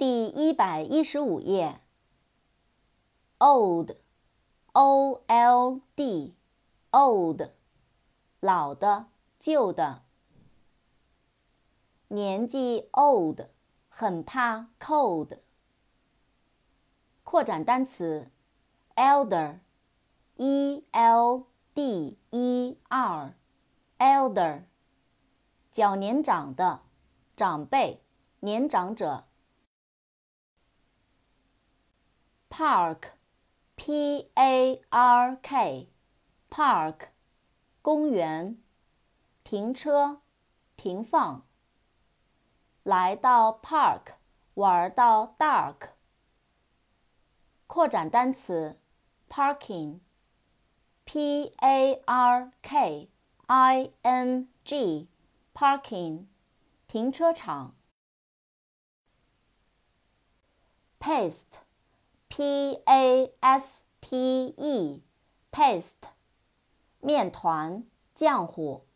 第一百一十五页。old，o l d，old，老的，旧的。年纪 old，很怕 cold。扩展单词，elder，e l d e r，elder，较年长的，长辈，年长者。park，p a r k，park，公园，停车，停放。来到 park，玩到 dark。扩展单词，parking，p a r k i n g，parking，停车场。 P A S T E, paste, 面团，浆糊。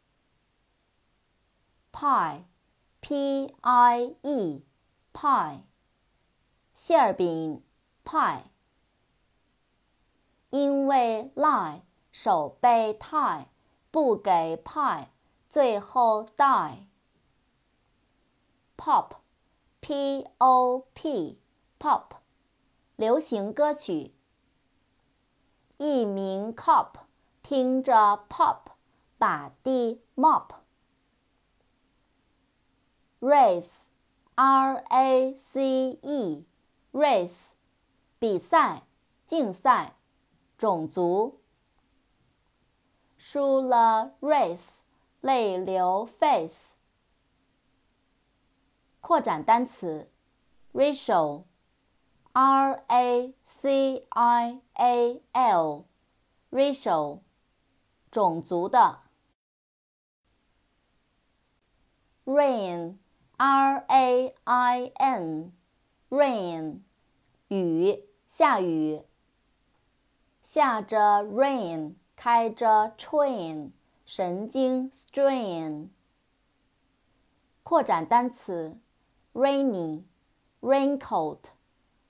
pie，p i e，pie，馅饼，pie。因为 lie 手被 tie 不给 pie，，最后 die。pop p o p pop 流行歌曲。一名 cop 听着 pop 把地 mop。race r a c e race 比赛竞赛。种族输了，race 泪流 face。扩展单词 racial R A C I A L，racial，种族的。rain，r a i n，rain，雨，下雨。下着 rain，开着 train，神经 strain。扩展单词，rainy，raincoat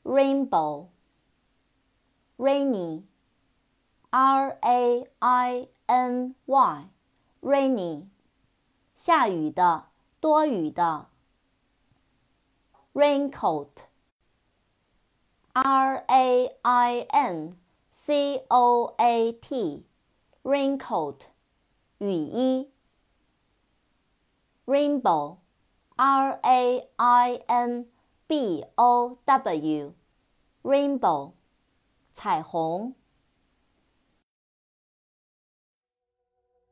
：rainy，raincoat，rainbow，rainy，r a i n y，rainy，下雨的，多雨的。raincoat，r a i n。C O A T，raincoat，雨衣。Rainbow，R A I N B O W，rainbow，彩虹。